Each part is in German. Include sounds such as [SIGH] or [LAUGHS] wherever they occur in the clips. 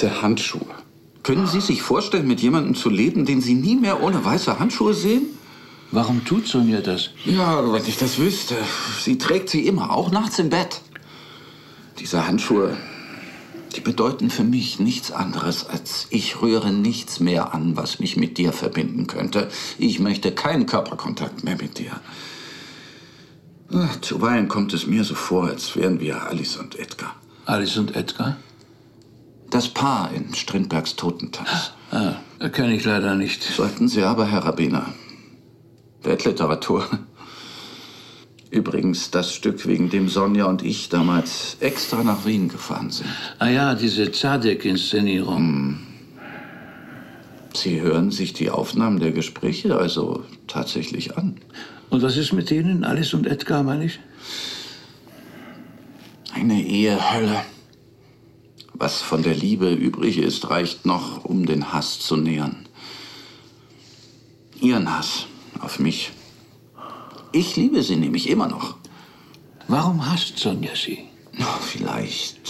Weiße Handschuhe. Können Sie sich vorstellen, mit jemandem zu leben, den Sie nie mehr ohne weiße Handschuhe sehen? Warum tut Sonja das? Ja, wenn ich das wüsste. Sie trägt sie immer, auch nachts im Bett. Diese Handschuhe, die bedeuten für mich nichts anderes als ich rühre nichts mehr an, was mich mit dir verbinden könnte. Ich möchte keinen Körperkontakt mehr mit dir. Ach, zuweilen kommt es mir so vor, als wären wir Alice und Edgar. Alice und Edgar? Das Paar in Strindbergs Totentanz. Ah, kenne ich leider nicht. Sollten Sie aber, Herr Rabbiner. Weltliteratur. Übrigens das Stück, wegen dem Sonja und ich damals extra nach Wien gefahren sind. Ah ja, diese Zadek-Inszenierung. Hm. Sie hören sich die Aufnahmen der Gespräche also tatsächlich an. Und was ist mit denen, Alice und Edgar, meine ich? Eine Ehehölle. Was von der Liebe übrig ist, reicht noch, um den Hass zu nähern. Ihren Hass auf mich. Ich liebe sie nämlich immer noch. Warum hasst Sonja sie? Oh, vielleicht,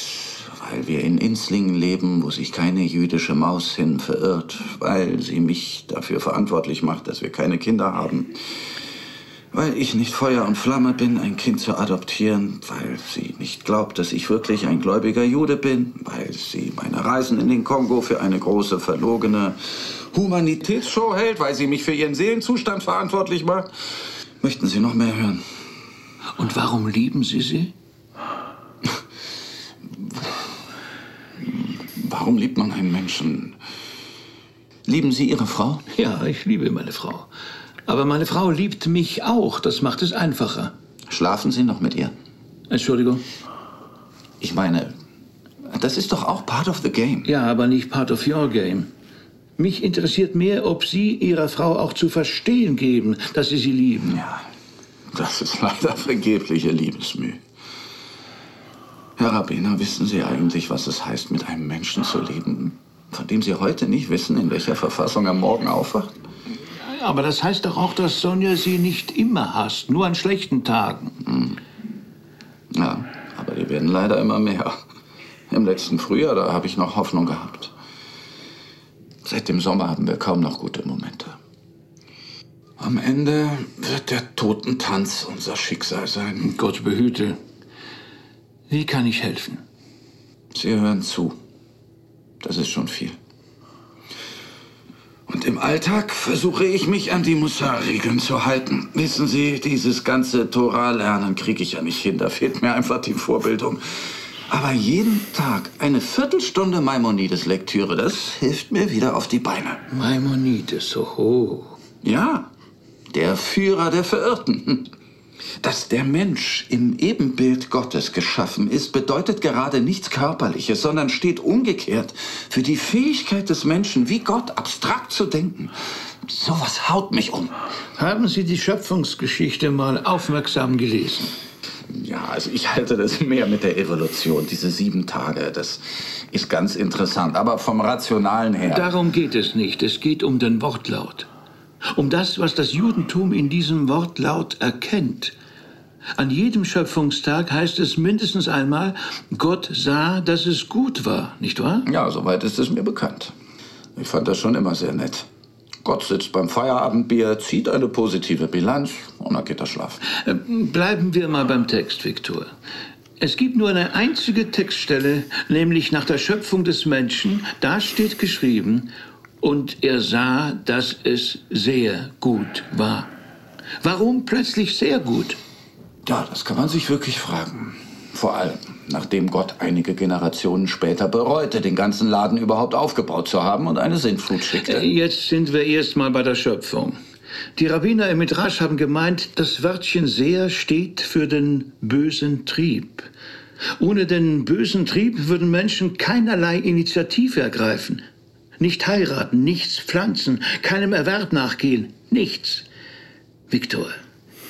weil wir in Inslingen leben, wo sich keine jüdische Maus hin verirrt, weil sie mich dafür verantwortlich macht, dass wir keine Kinder haben. Weil ich nicht Feuer und Flamme bin, ein Kind zu adoptieren, weil sie nicht glaubt, dass ich wirklich ein gläubiger Jude bin, weil sie meine Reisen in den Kongo für eine große verlogene Humanitätsshow hält, weil sie mich für ihren Seelenzustand verantwortlich macht. Möchten Sie noch mehr hören? Und warum lieben Sie sie? Warum liebt man einen Menschen? Lieben Sie Ihre Frau? Ja, ich liebe meine Frau. Aber meine Frau liebt mich auch. Das macht es einfacher. Schlafen Sie noch mit ihr? Entschuldigung? Ich meine, das ist doch auch part of the game. Ja, aber nicht part of your game. Mich interessiert mehr, ob Sie Ihrer Frau auch zu verstehen geben, dass Sie sie lieben. Ja, das ist leider vergebliche Liebesmüh. Herr Rabbiner, wissen Sie eigentlich, was es heißt, mit einem Menschen zu leben, von dem Sie heute nicht wissen, in welcher Verfassung er morgen aufwacht? Ja, aber das heißt doch auch, dass Sonja Sie nicht immer hasst, nur an schlechten Tagen. Hm. Ja, aber die werden leider immer mehr. Im letzten Frühjahr, da habe ich noch Hoffnung gehabt. Seit dem Sommer haben wir kaum noch gute Momente. Am Ende wird der Totentanz unser Schicksal sein. Gott behüte. Wie kann ich helfen? Sie hören zu. Das ist schon viel. Im Alltag versuche ich mich an die Mussar-Regeln zu halten. Wissen Sie, dieses ganze Torah-Lernen kriege ich ja nicht hin. Da fehlt mir einfach die Vorbildung. Aber jeden Tag eine Viertelstunde Maimonides-Lektüre, das hilft mir wieder auf die Beine. Maimonides, oho. Ja, der Führer der Verirrten. [LAUGHS] Dass der Mensch im Ebenbild Gottes geschaffen ist, bedeutet gerade nichts Körperliches, sondern steht umgekehrt für die Fähigkeit des Menschen, wie Gott abstrakt zu denken. Sowas haut mich um. Haben Sie die Schöpfungsgeschichte mal aufmerksam gelesen? Ja, also ich halte das mehr mit der Evolution, diese sieben Tage. Das ist ganz interessant, aber vom Rationalen her. Darum geht es nicht. Es geht um den Wortlaut. Um das, was das Judentum in diesem Wortlaut erkennt. An jedem Schöpfungstag heißt es mindestens einmal, Gott sah, dass es gut war, nicht wahr? Ja, soweit ist es mir bekannt. Ich fand das schon immer sehr nett. Gott sitzt beim Feierabendbier, zieht eine positive Bilanz und dann geht er schlafen. Äh, bleiben wir mal beim Text, Viktor. Es gibt nur eine einzige Textstelle, nämlich nach der Schöpfung des Menschen. Da steht geschrieben, und er sah, dass es sehr gut war. Warum plötzlich sehr gut? Ja, das kann man sich wirklich fragen. Vor allem, nachdem Gott einige Generationen später bereute, den ganzen Laden überhaupt aufgebaut zu haben und eine Sintflut schickte. Äh, jetzt sind wir erstmal bei der Schöpfung. Die Rabbiner im Midrash haben gemeint, das Wörtchen sehr steht für den bösen Trieb. Ohne den bösen Trieb würden Menschen keinerlei Initiative ergreifen. Nicht heiraten, nichts pflanzen, keinem Erwerb nachgehen, nichts. Viktor,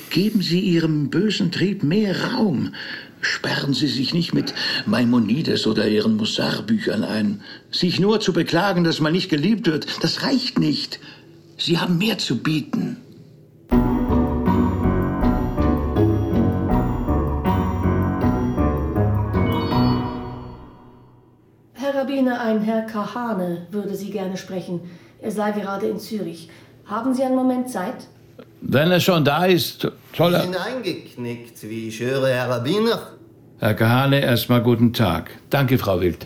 geben Sie Ihrem bösen Trieb mehr Raum. Sperren Sie sich nicht mit Maimonides oder Ihren Mussar-Büchern ein. Sich nur zu beklagen, dass man nicht geliebt wird, das reicht nicht. Sie haben mehr zu bieten. Rabbiner, ein Herr Kahane würde Sie gerne sprechen. Er sei gerade in Zürich. Haben Sie einen Moment Zeit? Wenn er schon da ist, soll er... Hineingeknickt, wie ich höre, Herr Rabbiner. Herr Kahane, erstmal guten Tag. Danke, Frau Wild.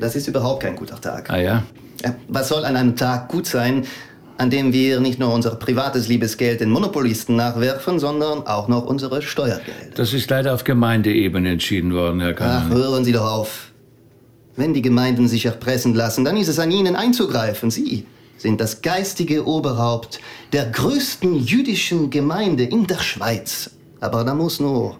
Das ist überhaupt kein guter Tag. Ah ja? Was soll an einem Tag gut sein, an dem wir nicht nur unser privates Liebesgeld den Monopolisten nachwerfen, sondern auch noch unsere Steuergelder? Das ist leider auf Gemeindeebene entschieden worden, Herr Kahane. Ach, hören Sie doch auf. Wenn die Gemeinden sich erpressen lassen, dann ist es an Ihnen einzugreifen. Sie sind das geistige Oberhaupt der größten jüdischen Gemeinde in der Schweiz. Aber da muss nur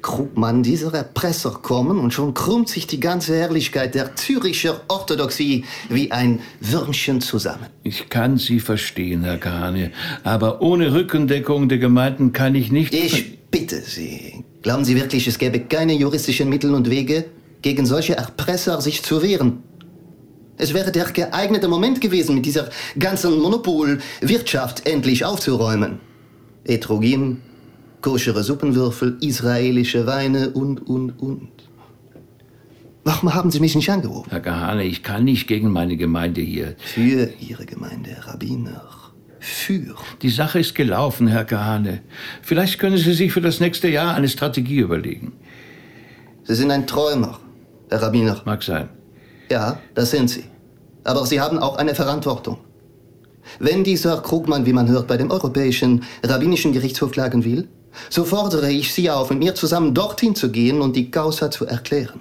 Krugmann, dieser Erpresser, kommen und schon krümmt sich die ganze Herrlichkeit der Züricher Orthodoxie wie ein Würmchen zusammen. Ich kann Sie verstehen, Herr Kahane, aber ohne Rückendeckung der Gemeinden kann ich nicht... Ich bitte Sie, glauben Sie wirklich, es gäbe keine juristischen Mittel und Wege, gegen solche Erpresser sich zu wehren? Es wäre der geeignete Moment gewesen, mit dieser ganzen Monopolwirtschaft endlich aufzuräumen. Etrogin, koschere Suppenwürfel, israelische Weine und, und, und. Warum haben Sie mich nicht angerufen? Herr Kahane, ich kann nicht gegen meine Gemeinde hier. Für Ihre Gemeinde, Rabbiner. Für. Die Sache ist gelaufen, Herr Kahane. Vielleicht können Sie sich für das nächste Jahr eine Strategie überlegen. Sie sind ein Träumer, Herr Rabbiner. Mag sein. Ja, das sind Sie. Aber Sie haben auch eine Verantwortung. Wenn dieser Krugmann, wie man hört, bei dem Europäischen Rabbinischen Gerichtshof klagen will, so fordere ich Sie auf, mit mir zusammen dorthin zu gehen und die Causa zu erklären.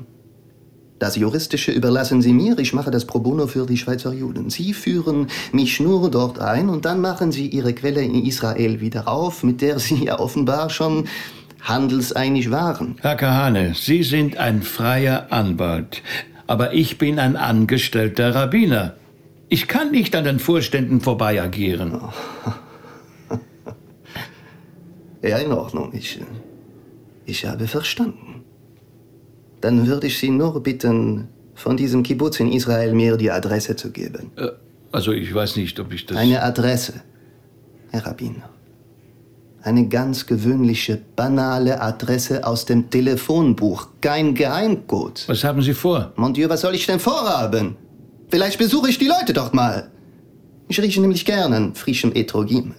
Das Juristische überlassen Sie mir, ich mache das pro bono für die Schweizer Juden. Sie führen mich nur dort ein und dann machen Sie Ihre Quelle in Israel wieder auf, mit der Sie ja offenbar schon handelseinig waren. Herr Kahane, Sie sind ein freier Anwalt, aber ich bin ein angestellter Rabbiner. Ich kann nicht an den Vorständen vorbei agieren. [LAUGHS] Ja, in Ordnung. Ich, ich habe verstanden. Dann würde ich Sie nur bitten, von diesem Kibbutz in Israel mir die Adresse zu geben. Äh, also ich weiß nicht, ob ich das... Eine Adresse, Herr Rabbiner. Eine ganz gewöhnliche, banale Adresse aus dem Telefonbuch. Kein Geheimcode. Was haben Sie vor? Mon Dieu, was soll ich denn vorhaben? Vielleicht besuche ich die Leute dort mal. Ich rieche nämlich gern an frischem Etrogim.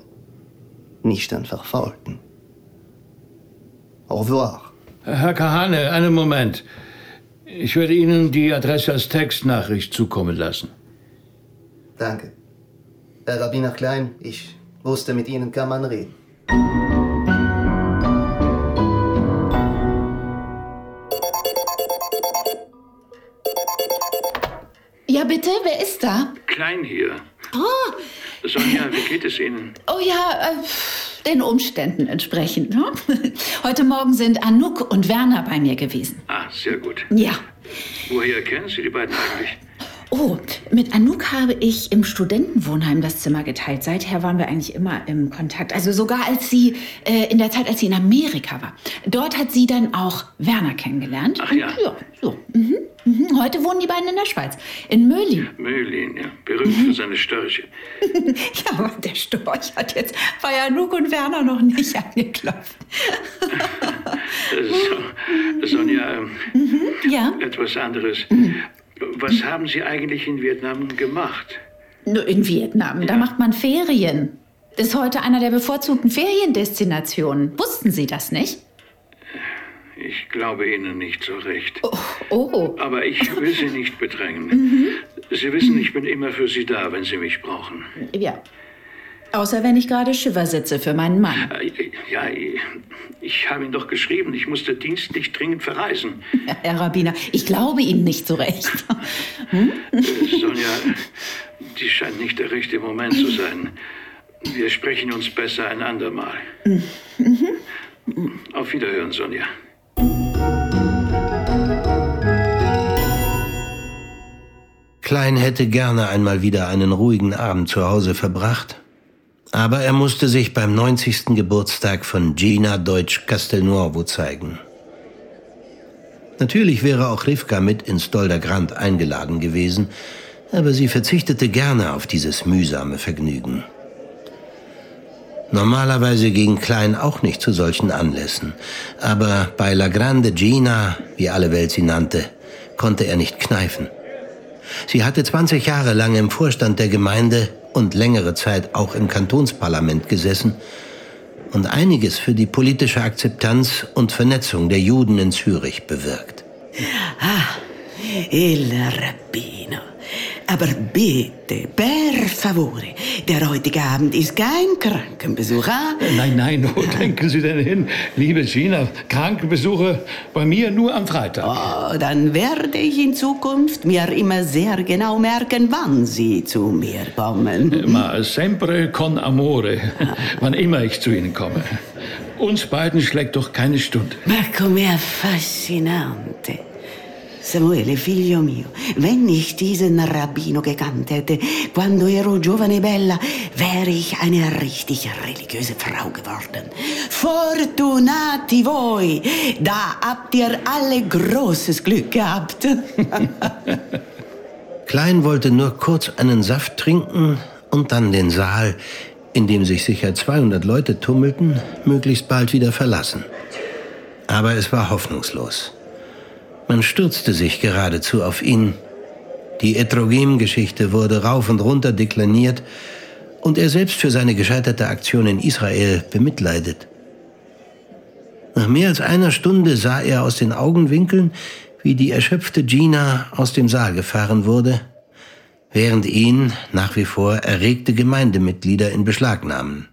Nicht an verfaulten. Au revoir. Herr Kahane, einen Moment. Ich werde Ihnen die Adresse als Textnachricht zukommen lassen. Danke. Herr Rabbiner Klein, ich wusste, mit Ihnen kann man reden. Ja, bitte, wer ist da? Klein hier. Oh, Sonja, wie geht es Ihnen? oh ja, äh, den Umständen entsprechend. Ne? Heute Morgen sind Anouk und Werner bei mir gewesen. Ah, sehr gut. Ja. Woher kennen Sie die beiden eigentlich? Oh, mit Anouk habe ich im Studentenwohnheim das Zimmer geteilt. Seither waren wir eigentlich immer im Kontakt. Also sogar als sie, äh, in der Zeit, als sie in Amerika war. Dort hat sie dann auch Werner kennengelernt. Ach ja. Ja so. Mhm. Mhm. Heute wohnen die beiden in der Schweiz. In Möhlin. Möhlin, ja. Berühmt für seine Störche. [LAUGHS] Ja, aber der Storch hat jetzt bei Anouk und Werner noch nicht angeklopft. [LAUGHS] So, Sonja, ähm, Ja? etwas anderes. Was haben Sie eigentlich in Vietnam gemacht? Nur in Vietnam, da macht man Ferien. Ist heute einer der bevorzugten Feriendestinationen. Wussten Sie das nicht? Ich glaube Ihnen nicht so recht. Oh, oh. Aber ich will Sie nicht bedrängen. Sie wissen, ich bin immer für Sie da, wenn Sie mich brauchen. ja. Außer wenn ich gerade Schiffer sitze für meinen Mann. Ja, ich habe Ihnen doch geschrieben, ich musste dienstlich dringend verreisen. [LAUGHS] Herr Rabbiner, ich glaube Ihnen nicht so recht. Äh, [LAUGHS] Sonja, dies scheint nicht der rechte Moment zu sein. Wir sprechen uns besser ein andermal. Auf Wiederhören, Sonja. Klein hätte gerne einmal wieder einen ruhigen Abend zu Hause verbracht, aber er musste sich beim 90. Geburtstag von Gina Deutsch Castelnuovo zeigen. Natürlich wäre auch Rivka mit ins Dolder Grand eingeladen gewesen, aber sie verzichtete gerne auf dieses mühsame Vergnügen. Normalerweise ging Klein auch nicht zu solchen Anlässen, aber bei La Grande Gina, wie alle Welt sie nannte, konnte er nicht kneifen. Sie hatte 20 Jahre lang im Vorstand der Gemeinde und längere Zeit auch im Kantonsparlament gesessen und einiges für die politische Akzeptanz und Vernetzung der Juden in Zürich bewirkt. Ah, il Rabbino. Aber bitte, per favore, der heutige Abend ist kein Krankenbesuch, ah? Nein, nein, wo [LAUGHS] denken Sie denn hin? Liebe Gina, Krankenbesuche bei mir nur am Freitag. Oh, dann werde ich in Zukunft mir immer sehr genau merken, wann Sie zu mir kommen. Ma sempre con amore, [LAUGHS] wann immer ich zu Ihnen komme. Uns beiden schlägt doch keine Stunde. Ma com'è affascinante. Samuele, figlio mio, wenn ich diesen Rabbino gekannt hätte, quando ero giovane e bella, wäre ich eine richtig religiöse Frau geworden. Fortunati voi! Da habt ihr alle großes Glück gehabt. [LAUGHS] Klein wollte nur kurz einen Saft trinken und dann den Saal, in dem sich sicher 200 Leute tummelten, möglichst bald wieder verlassen. Aber es war hoffnungslos. Man stürzte sich geradezu auf ihn. Die Etrogem-Geschichte wurde rauf und runter dekliniert und er selbst für seine gescheiterte Aktion in Israel bemitleidet. Nach mehr als einer Stunde sah er aus den Augenwinkeln, wie die erschöpfte Gina aus dem Saal gefahren wurde, während ihn nach wie vor erregte Gemeindemitglieder in Beschlag nahmen.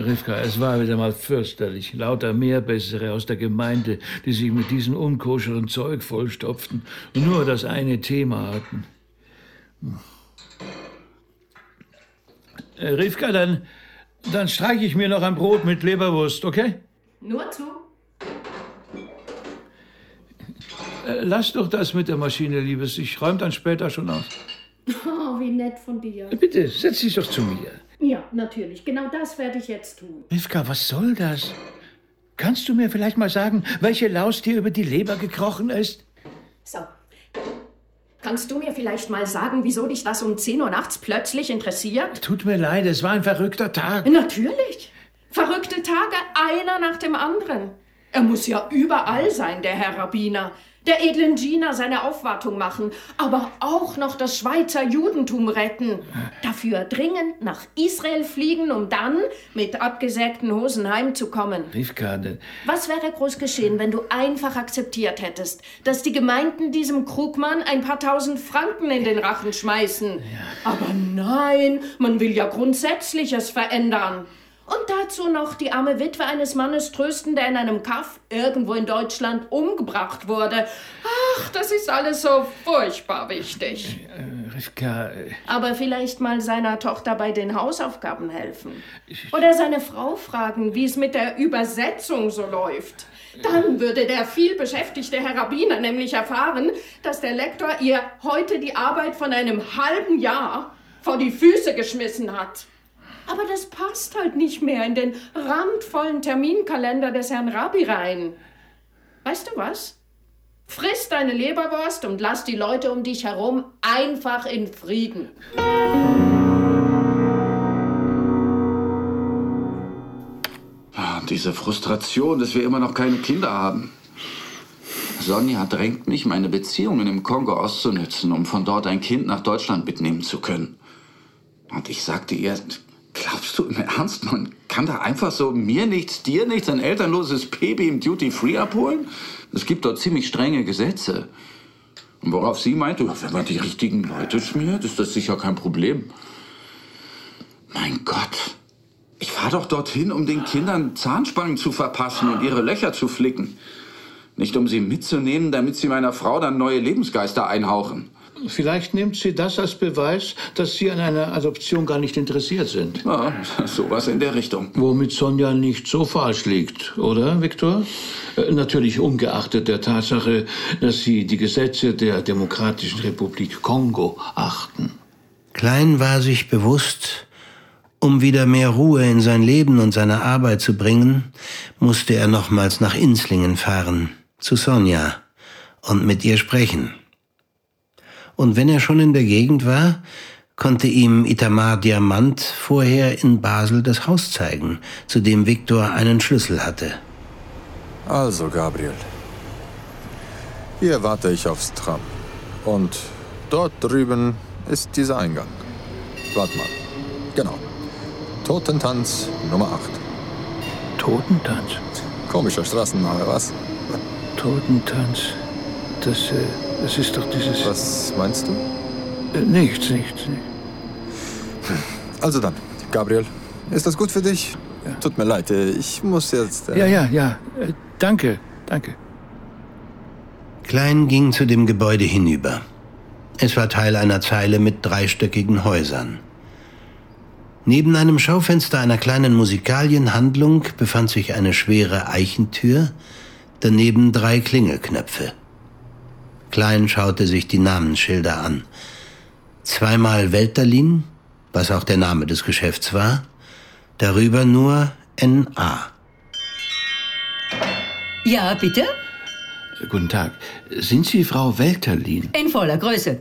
Rivka, es war wieder mal fürchterlich. Lauter Mehrbessere aus der Gemeinde, die sich mit diesem unkoscheren Zeug vollstopften und nur das eine Thema hatten. Äh, Rivka, dann, dann streiche ich mir noch ein Brot mit Leberwurst, okay? Nur zu. Äh, Lass doch das mit der Maschine, Liebes. Ich räume dann später schon auf. [LAUGHS] Oh, wie nett von dir. Bitte, setz dich doch zu mir. Ja, natürlich. Genau das werde ich jetzt tun. Rivka, was soll das? Kannst du mir vielleicht mal sagen, welche Laus dir über die Leber gekrochen ist? So. Kannst du mir vielleicht mal sagen, wieso dich das um 10 Uhr nachts plötzlich interessiert? Tut mir leid, es war ein verrückter Tag. Natürlich. Verrückte Tage, einer nach dem anderen. Er muss ja überall sein, der Herr Rabbiner. Der edlen Gina seine Aufwartung machen, aber auch noch das Schweizer Judentum retten. Dafür dringend nach Israel fliegen, um dann mit abgesägten Hosen heimzukommen. Rivka, de- Was wäre groß geschehen, wenn du einfach akzeptiert hättest, dass die Gemeinden diesem Krugmann ein paar tausend Franken in den Rachen schmeißen? Aber nein, man will ja Grundsätzliches verändern. Und dazu noch die arme Witwe eines Mannes trösten, der in einem Kaff irgendwo in Deutschland umgebracht wurde. Ach, das ist alles so furchtbar wichtig. äh, Rivka, äh, Aber vielleicht mal seiner Tochter bei den Hausaufgaben helfen. Oder seine Frau fragen, wie es mit der Übersetzung so läuft. Dann würde der vielbeschäftigte Herr Rabbiner nämlich erfahren, dass der Lektor ihr heute die Arbeit von einem halben Jahr vor die Füße geschmissen hat. Aber das passt halt nicht mehr in den randvollen Terminkalender des Herrn Rabbi rein. Weißt du was? Friss deine Leberwurst und lass die Leute um dich herum einfach in Frieden. Ah, diese Frustration, dass wir immer noch keine Kinder haben. Sonja drängt mich, meine Beziehungen im Kongo auszunützen, um von dort ein Kind nach Deutschland mitnehmen zu können. Und ich sagte ihr, glaubst du im Ernst, man kann da einfach so mir nichts, dir nichts, ein elternloses Baby im Duty-Free abholen? Es gibt dort ziemlich strenge Gesetze. Und worauf sie meinte, wenn man die richtigen Leute schmiert, ist das sicher kein Problem. Mein Gott. Ich fahre doch dorthin, um den Kindern Zahnspangen zu verpassen und ihre Löcher zu flicken. Nicht um sie mitzunehmen, damit sie meiner Frau dann neue Lebensgeister einhauchen. Vielleicht nimmt sie das als Beweis, dass Sie an einer Adoption gar nicht interessiert sind. Ja, [LAUGHS] sowas in der Richtung. Womit Sonja nicht so falsch liegt, oder, Viktor? Äh, Natürlich ungeachtet der Tatsache, dass Sie die Gesetze der Demokratischen Republik Kongo achten. Klein war sich bewusst, um wieder mehr Ruhe in sein Leben und seine Arbeit zu bringen, musste er nochmals nach Inslingen fahren, zu Sonja, und mit ihr sprechen. Und wenn er schon in der Gegend war, konnte ihm Itamar Diamant vorher in Basel das Haus zeigen, zu dem Viktor einen Schlüssel hatte. Also, Gabriel. Hier warte ich aufs Tram. Und dort drüben ist dieser Eingang. Warte mal. Genau. Totentanz Nummer 8. Totentanz? Komischer Straßenname, was? Totentanz. Das, äh, das ist doch dieses. Was meinst du? Äh, nichts, nichts, nichts. Also dann, Gabriel, ist das gut für dich? Ja. Tut mir leid, äh, ich muss jetzt. Äh ja, ja, ja. Danke, danke. Klein ging zu dem Gebäude hinüber. Es war Teil einer Zeile mit dreistöckigen Häusern. Neben einem Schaufenster einer kleinen Musikalienhandlung befand sich eine schwere Eichentür, daneben drei Klingelknöpfe. Klein schaute sich die Namensschilder an. Zweimal Welterlin, was auch der Name des Geschäfts war, darüber nur N.A. Ja, bitte? Guten Tag. Sind Sie Frau Welterlin? In voller Größe.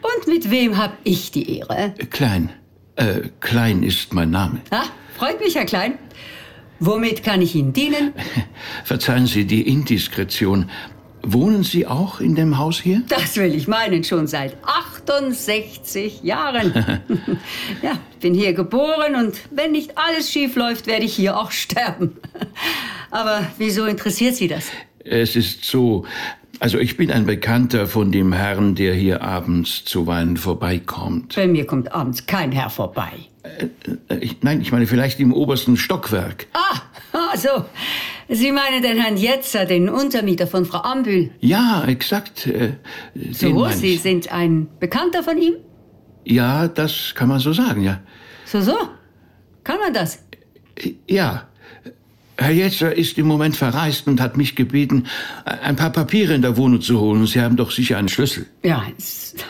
Und mit wem habe ich die Ehre? Klein. Äh, Klein ist mein Name. Ah, freut mich, Herr Klein. Womit kann ich Ihnen dienen? Verzeihen Sie die Indiskretion. Wohnen Sie auch in dem Haus hier? Das will ich meinen, schon seit 68 Jahren. [LAUGHS] ja, bin hier geboren und wenn nicht alles schief läuft, werde ich hier auch sterben. Aber wieso interessiert Sie das? Es ist so, also ich bin ein Bekannter von dem Herrn, der hier abends zuweilen vorbeikommt. Bei mir kommt abends kein Herr vorbei. Äh, äh, ich, nein, ich meine vielleicht im obersten Stockwerk. Ah, ah so. Sie meinen den Herrn Jetzer, den Untermieter von Frau Ambühl? Ja, exakt. Äh, so, Sie sind ein Bekannter von ihm? Ja, das kann man so sagen, ja. So, so? Kann man das? Äh, ja. Herr Jetzer ist im Moment verreist und hat mich gebeten, ein paar Papiere in der Wohnung zu holen. Sie haben doch sicher einen Schlüssel. Ja,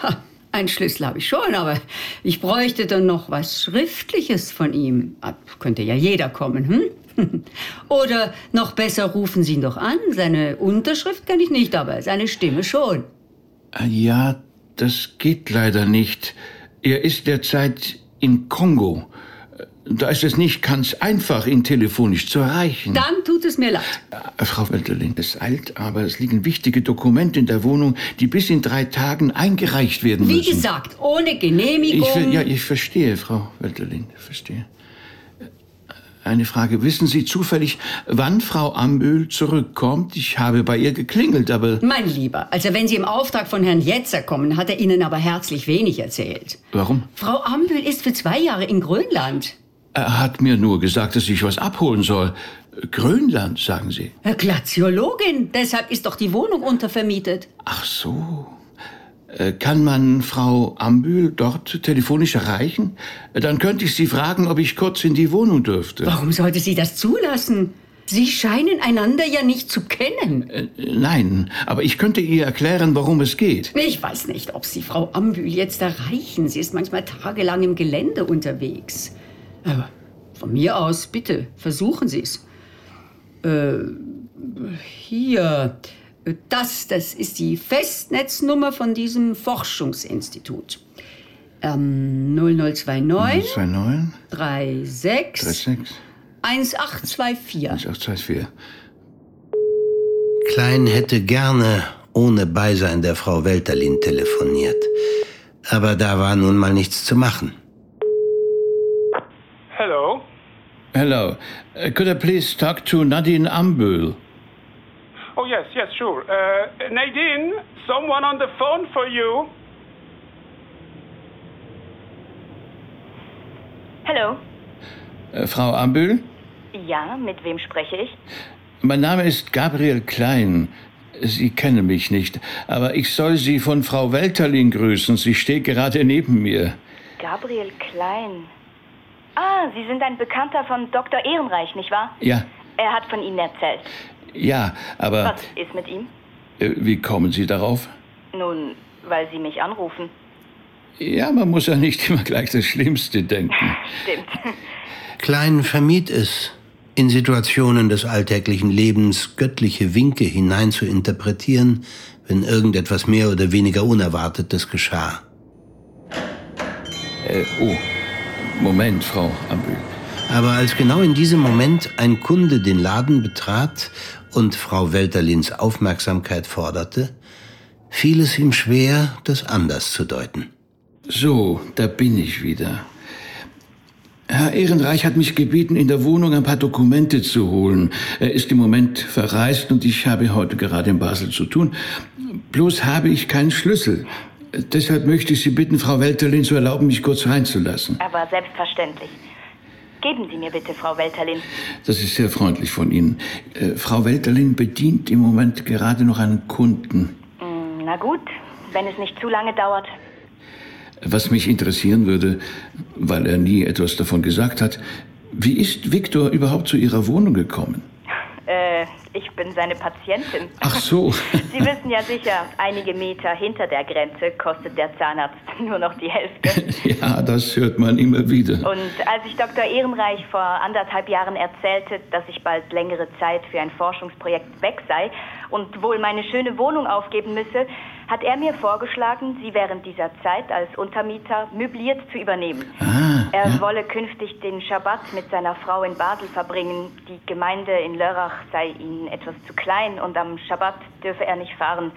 [LAUGHS] einen Schlüssel habe ich schon, aber ich bräuchte dann noch was Schriftliches von ihm. Ah, könnte ja jeder kommen, hm? [LAUGHS] Oder noch besser, rufen Sie ihn doch an. Seine Unterschrift kenne ich nicht, aber seine Stimme schon. Ah, ja, das geht leider nicht. Er ist derzeit in Kongo. Da ist es nicht ganz einfach, ihn telefonisch zu erreichen. Dann tut es mir leid. Äh, Frau Welterling, es eilt, aber es liegen wichtige Dokumente in der Wohnung, die bis in drei Tagen eingereicht werden Wie müssen. Wie gesagt, ohne Genehmigung. Ich, ja, ich verstehe, Frau Welterling, verstehe. Äh, eine Frage. Wissen Sie zufällig, wann Frau Ambühl zurückkommt? Ich habe bei ihr geklingelt, aber... Mein Lieber, also wenn Sie im Auftrag von Herrn Jetzer kommen, hat er Ihnen aber herzlich wenig erzählt. Warum? Frau Ambühl ist für zwei Jahre in Grönland. Er hat mir nur gesagt, dass ich was abholen soll. Grönland, sagen Sie. Glaziologin, deshalb ist doch die Wohnung untervermietet. Ach so. Äh, kann man Frau Ambühl dort telefonisch erreichen? Dann könnte ich sie fragen, ob ich kurz in die Wohnung dürfte. Warum sollte sie das zulassen? Sie scheinen einander ja nicht zu kennen. Äh, nein, aber ich könnte ihr erklären, worum es geht. Ich weiß nicht, ob Sie Frau Ambühl jetzt erreichen. Sie ist manchmal tagelang im Gelände unterwegs. Aber von mir aus, bitte, versuchen Sie es. Äh, hier, das, das ist die Festnetznummer von diesem Forschungsinstitut. Ähm, 0029 029 36 36 1824. 1824. Klein hätte gerne ohne Beisein der Frau Welterlin telefoniert. Aber da war nun mal nichts zu machen. Hello. Uh, could I please talk to Nadine Ambul? Oh, yes, yes, sure. Uh, Nadine, someone on the phone for you. Hallo. Äh, Frau Ambül? Ja, mit wem spreche ich? Mein Name ist Gabriel Klein. Sie kennen mich nicht, aber ich soll Sie von Frau Welterlin grüßen. Sie steht gerade neben mir. Gabriel Klein. Ah, Sie sind ein Bekannter von Dr. Ehrenreich, nicht wahr? Ja. Er hat von Ihnen erzählt. Ja, aber. Was ist mit ihm? Äh, wie kommen Sie darauf? Nun, weil Sie mich anrufen. Ja, man muss ja nicht immer gleich das Schlimmste denken. [LAUGHS] Stimmt. Klein vermied es, in Situationen des alltäglichen Lebens göttliche Winke hinein zu interpretieren, wenn irgendetwas mehr oder weniger Unerwartetes geschah. Äh, oh. Moment, Frau Ambühl. Aber als genau in diesem Moment ein Kunde den Laden betrat und Frau Welterlins Aufmerksamkeit forderte, fiel es ihm schwer, das anders zu deuten. So, da bin ich wieder. Herr Ehrenreich hat mich gebeten, in der Wohnung ein paar Dokumente zu holen. Er ist im Moment verreist und ich habe heute gerade in Basel zu tun. Bloß habe ich keinen Schlüssel. Deshalb möchte ich Sie bitten, Frau Welterlin zu erlauben, mich kurz reinzulassen. Aber selbstverständlich. Geben Sie mir bitte, Frau Welterlin. Das ist sehr freundlich von Ihnen. Äh, Frau Welterlin bedient im Moment gerade noch einen Kunden. Mm, Na gut, wenn es nicht zu lange dauert. Was mich interessieren würde, weil er nie etwas davon gesagt hat, wie ist Viktor überhaupt zu Ihrer Wohnung gekommen? Äh, ich bin seine Patientin. Ach so. [LAUGHS] Sie wissen ja sicher, einige Meter hinter der Grenze kostet der Zahnarzt [LAUGHS] nur noch die Hälfte. [LAUGHS] ja, das hört man immer wieder. Und als ich Dr. Ehrenreich vor anderthalb Jahren erzählte, dass ich bald längere Zeit für ein Forschungsprojekt weg sei und wohl meine schöne Wohnung aufgeben müsse, hat er mir vorgeschlagen, sie während dieser Zeit als Untermieter möbliert zu übernehmen. Ah, er ja. wolle künftig den Schabbat mit seiner Frau in Basel verbringen. Die Gemeinde in Lörrach sei ihnen etwas zu klein und am Schabbat dürfe er nicht fahren.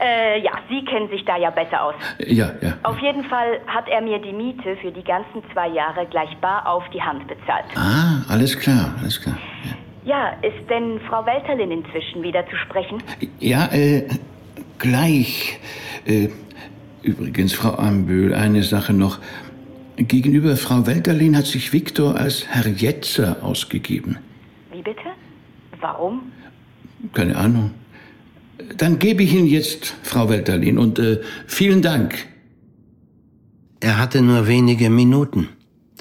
Äh, ja, Sie kennen sich da ja besser aus. Ja, ja. Auf jeden Fall hat er mir die Miete für die ganzen zwei Jahre gleich bar auf die Hand bezahlt. Ah, alles klar, alles klar. Ja, ist denn Frau Welterlin inzwischen wieder zu sprechen? Ja, äh, gleich. Äh, übrigens, Frau Ambühl, eine Sache noch. Gegenüber Frau Welterlin hat sich Viktor als Herr Jetzer ausgegeben. Wie bitte? Warum? Keine Ahnung. Dann gebe ich Ihnen jetzt, Frau Welterlin, und äh, vielen Dank. Er hatte nur wenige Minuten.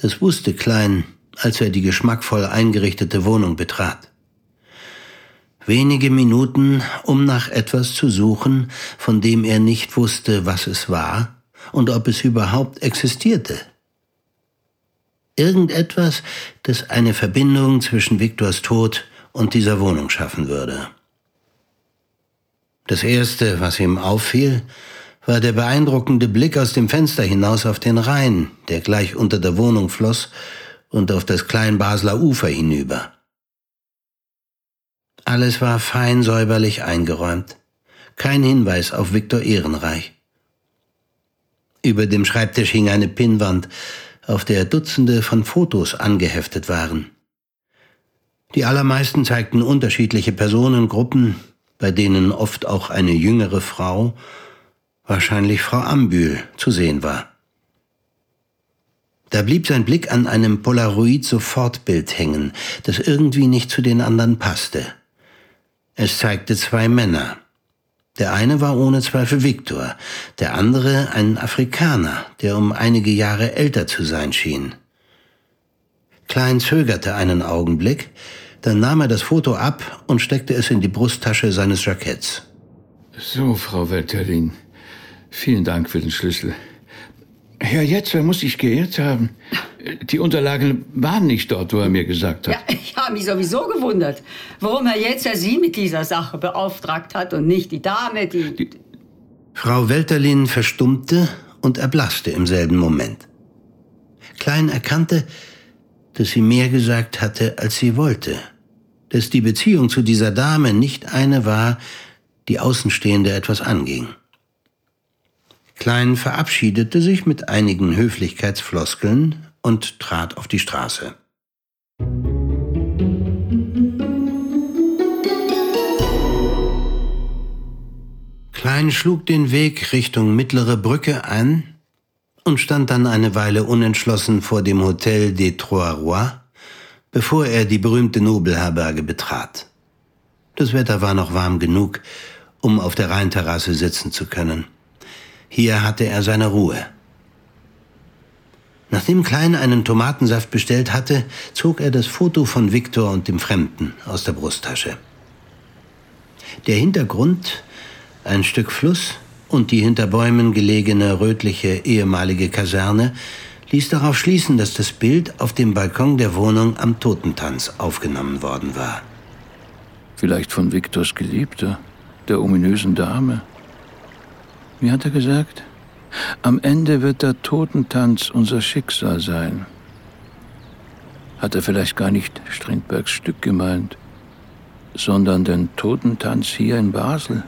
Das wusste Klein, als er die geschmackvoll eingerichtete Wohnung betrat. Wenige Minuten, um nach etwas zu suchen, von dem er nicht wusste, was es war und ob es überhaupt existierte. Irgendetwas, das eine Verbindung zwischen Viktors Tod und dieser Wohnung schaffen würde. Das Erste, was ihm auffiel, war der beeindruckende Blick aus dem Fenster hinaus auf den Rhein, der gleich unter der Wohnung floss, und auf das Kleinbasler Ufer hinüber. Alles war fein säuberlich eingeräumt. Kein Hinweis auf Viktor Ehrenreich. Über dem Schreibtisch hing eine Pinnwand, auf der Dutzende von Fotos angeheftet waren. Die allermeisten zeigten unterschiedliche Personengruppen, bei denen oft auch eine jüngere Frau, wahrscheinlich Frau Ambühl, zu sehen war. Da blieb sein Blick an einem Polaroid-Sofortbild hängen, das irgendwie nicht zu den anderen passte. Es zeigte zwei Männer. Der eine war ohne Zweifel Viktor, der andere ein Afrikaner, der um einige Jahre älter zu sein schien. Klein zögerte einen Augenblick, dann nahm er das Foto ab und steckte es in die Brusttasche seines Jacketts. So, Frau Welterlin, vielen Dank für den Schlüssel. Herr Jetzer muss sich geirrt haben. Die Unterlagen waren nicht dort, wo er mir gesagt hat. Ja, [LAUGHS] ich habe mich sowieso gewundert, warum Herr Jetzer Sie mit dieser Sache beauftragt hat und nicht die Dame, die... die Frau Welterlin verstummte und erblasste im selben Moment. Klein erkannte, dass sie mehr gesagt hatte, als sie wollte, dass die Beziehung zu dieser Dame nicht eine war, die Außenstehende etwas anging. Klein verabschiedete sich mit einigen Höflichkeitsfloskeln und trat auf die Straße. Klein schlug den Weg Richtung Mittlere Brücke ein und stand dann eine Weile unentschlossen vor dem Hotel des Trois Rois, bevor er die berühmte Nobelherberge betrat. Das Wetter war noch warm genug, um auf der Rheinterrasse sitzen zu können. Hier hatte er seine Ruhe. Nachdem Klein einen Tomatensaft bestellt hatte, zog er das Foto von Viktor und dem Fremden aus der Brusttasche. Der Hintergrund, ein Stück Fluss und die hinter Bäumen gelegene rötliche ehemalige Kaserne, ließ darauf schließen, dass das Bild auf dem Balkon der Wohnung am Totentanz aufgenommen worden war. Vielleicht von Viktors Geliebter, der ominösen Dame. Wie hat er gesagt? Am Ende wird der Totentanz unser Schicksal sein. Hat er vielleicht gar nicht Strindbergs Stück gemeint, sondern den Totentanz hier in Basel?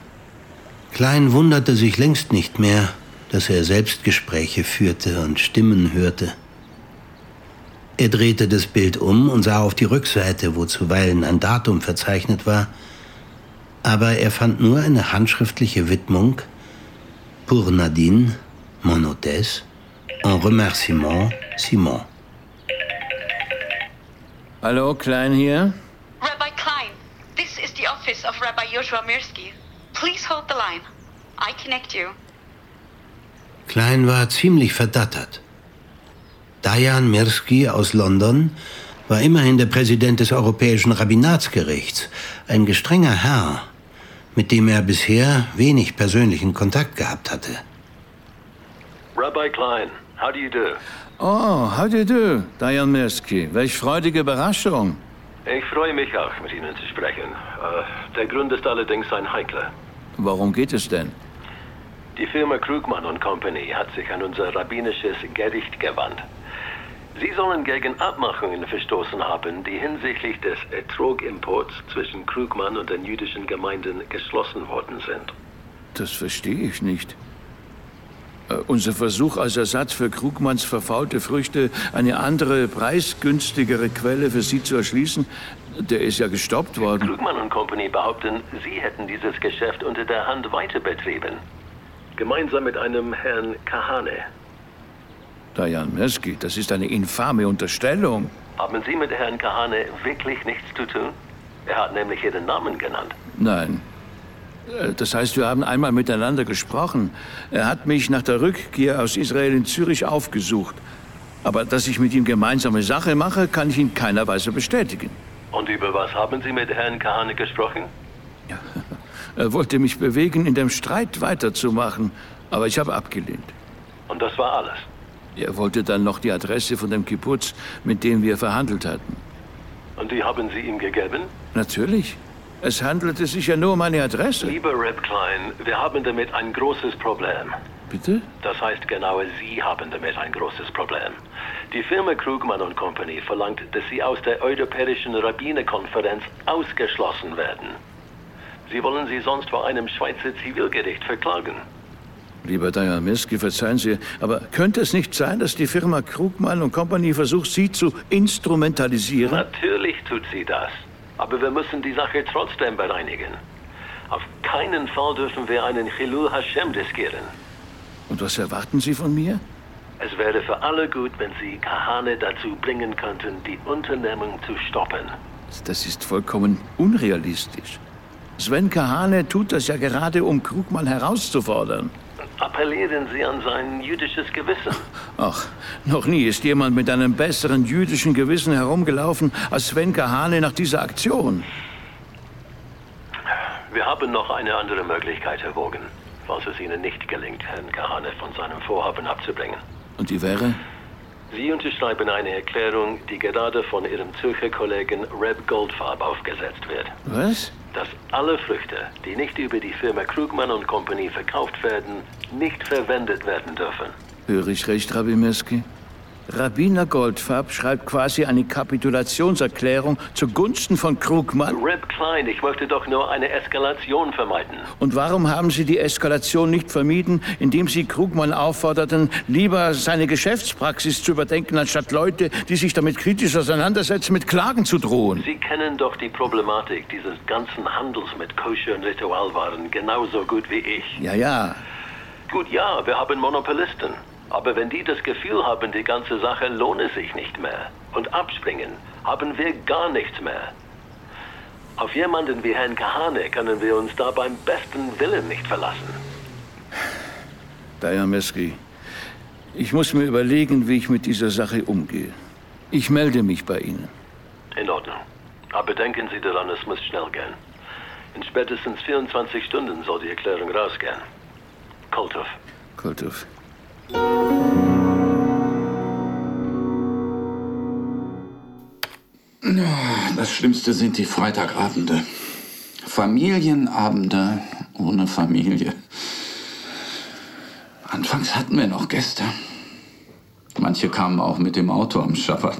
Klein wunderte sich längst nicht mehr, dass er Selbstgespräche führte und Stimmen hörte. Er drehte das Bild um und sah auf die Rückseite, wo zuweilen ein Datum verzeichnet war, aber er fand nur eine handschriftliche Widmung Pour Nadine, mon hôtesse, en remerciement, Simon. Hallo, Klein hier? Rabbi Klein, this is the office of Rabbi Joshua Mirsky. Please hold the line. I connect you. Klein war ziemlich verdattert. Dayan Mirsky aus London war immerhin der Präsident des Europäischen Rabbinatsgerichts, ein gestrenger Herr, mit dem er bisher wenig persönlichen Kontakt gehabt hatte. Rabbi Klein, how do you do? Oh, how do you do, Dayan Mirsky? Welch freudige Überraschung. Ich freue mich auch, mit Ihnen zu sprechen. Äh, der Grund ist allerdings ein heikler. Worum geht es denn? Die Firma Krugmann Company hat sich an unser rabbinisches Gericht gewandt. Sie sollen gegen Abmachungen verstoßen haben, die hinsichtlich des Ertrogimports zwischen Krugmann und den jüdischen Gemeinden geschlossen worden sind. Das verstehe ich nicht. Äh, unser Versuch als Ersatz für Krugmanns verfaulte Früchte eine andere, preisgünstigere Quelle für Sie zu erschließen, der ist ja gestoppt worden. Krugmann Company behaupten, Sie hätten dieses Geschäft unter der Hand weiter betrieben. Gemeinsam mit einem Herrn Kahane. Dayan Mersky, das ist eine infame Unterstellung. Haben Sie mit Herrn Kahane wirklich nichts zu tun? Er hat nämlich Ihren Namen genannt. Nein. Äh, Das heißt, wir haben einmal miteinander gesprochen. Er hat mich nach der Rückkehr aus Israel in Zürich aufgesucht. Aber dass ich mit ihm gemeinsame Sache mache, kann ich in keiner Weise bestätigen. Und über was haben Sie mit Herrn Kahane gesprochen? [LAUGHS] Er wollte mich bewegen, in dem Streit weiterzumachen, aber ich habe abgelehnt. Und das war alles. Er wollte dann noch die Adresse von dem Kibbutz, mit dem wir verhandelt hatten. Und die haben Sie ihm gegeben? Natürlich. Es handelte sich ja nur um eine Adresse. Lieber Reb Klein, wir haben damit ein großes Problem. Bitte? Das heißt, genau Sie haben damit ein großes Problem. Die Firma Krugmann und Company verlangt, dass Sie aus der Europäischen Rabbinerkonferenz ausgeschlossen werden. Sie wollen Sie sonst vor einem Schweizer Zivilgericht verklagen. Lieber Dayan Mirsky, verzeihen Sie, aber könnte es nicht sein, dass die Firma Krugmann und Company versucht, Sie zu instrumentalisieren? Natürlich tut sie das. Aber wir müssen die Sache trotzdem bereinigen. Auf keinen Fall dürfen wir einen Chilul Hashem riskieren. Und was erwarten Sie von mir? Es wäre für alle gut, wenn Sie Kahane dazu bringen könnten, die Unternehmung zu stoppen. Das ist vollkommen unrealistisch. Sven Kahane tut das ja gerade, um Krugmann herauszufordern. Appellieren Sie an sein jüdisches Gewissen. Ach, noch nie ist jemand mit einem besseren jüdischen Gewissen herumgelaufen als Sven Kahane nach dieser Aktion. Wir haben noch eine andere Möglichkeit erwogen, falls es Ihnen nicht gelingt, Herrn Kahane von seinem Vorhaben abzubringen. Und die wäre? Sie unterschreiben eine Erklärung, die gerade von Ihrem Zürcher Kollegen Reb Goldfarb aufgesetzt wird. Was? Dass alle Früchte, die nicht über die Firma Krugmann und Company verkauft werden, nicht verwendet werden dürfen. Höre ich recht, Rabbi Mirsky? Rabbiner Goldfarb schreibt quasi eine Kapitulationserklärung zugunsten von Krugmann. Reb Klein, ich möchte doch nur eine Eskalation vermeiden. Und warum haben Sie die Eskalation nicht vermieden, indem Sie Krugmann aufforderten, lieber seine Geschäftspraxis zu überdenken, anstatt Leute, die sich damit kritisch auseinandersetzen, mit Klagen zu drohen? Sie kennen doch die Problematik dieses ganzen Handels mit Koscher und Ritualwaren genauso gut wie ich. Ja, ja. Gut, ja, wir haben Monopolisten. Aber wenn die das Gefühl haben, die ganze Sache lohne sich nicht mehr und abspringen, haben wir gar nichts mehr. Auf jemanden wie Herrn Kahane können wir uns da beim besten Willen nicht verlassen. Dayan Mirsky, ich muss mir überlegen, wie ich mit dieser Sache umgehe. Ich melde mich bei Ihnen. In Ordnung. Aber denken Sie daran, es muss schnell gehen. In spätestens 24 Stunden soll die Erklärung rausgehen. Koltov. Koltov. Das Schlimmste sind die Freitagabende. Familienabende ohne Familie. Anfangs hatten wir noch Gäste. Manche kamen auch mit dem Auto am Schabbat.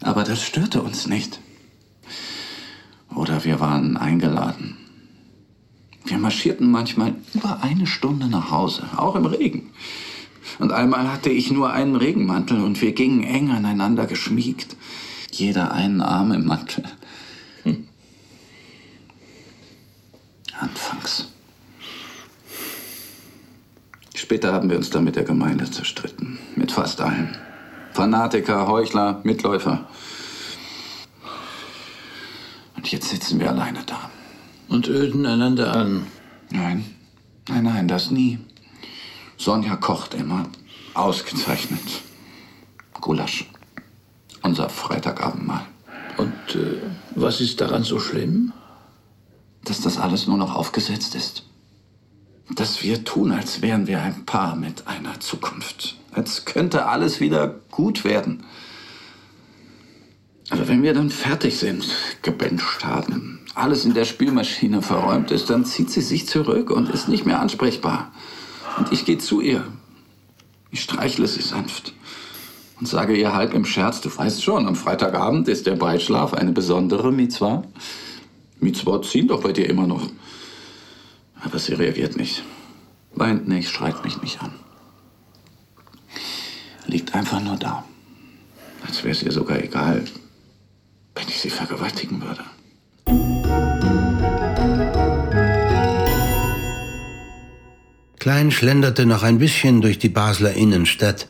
Aber das störte uns nicht. Oder wir waren eingeladen. Wir marschierten manchmal über eine Stunde nach Hause, auch im Regen. Und einmal hatte ich nur einen Regenmantel und wir gingen eng aneinander geschmiegt. Jeder einen Arm im Mantel. Hm. Anfangs. Später haben wir uns dann mit der Gemeinde zerstritten. Mit fast allen. Fanatiker, Heuchler, Mitläufer. Und jetzt sitzen wir alleine da. Und öden einander an. Nein, nein, nein, das nie. Sonja kocht immer. Ausgezeichnet. Gulasch. Unser Freitagabendmahl. Und äh, was ist daran so schlimm? Dass das alles nur noch aufgesetzt ist. Dass wir tun, als wären wir ein Paar mit einer Zukunft. Als könnte alles wieder gut werden. Aber wenn wir dann fertig sind, gebencht haben, alles in der Spielmaschine verräumt ist, dann zieht sie sich zurück und ist nicht mehr ansprechbar. Und ich gehe zu ihr. Ich streichle sie sanft und sage ihr halb im Scherz, du weißt schon, am Freitagabend ist der Breitschlaf eine besondere Mitzwa. Mitzwa ziehen doch bei dir immer noch. Aber sie reagiert nicht, weint nicht, schreit mich nicht an. Liegt einfach nur da. Als wäre es ihr sogar egal, wenn ich sie vergewaltigen würde. Klein schlenderte noch ein bisschen durch die Basler Innenstadt,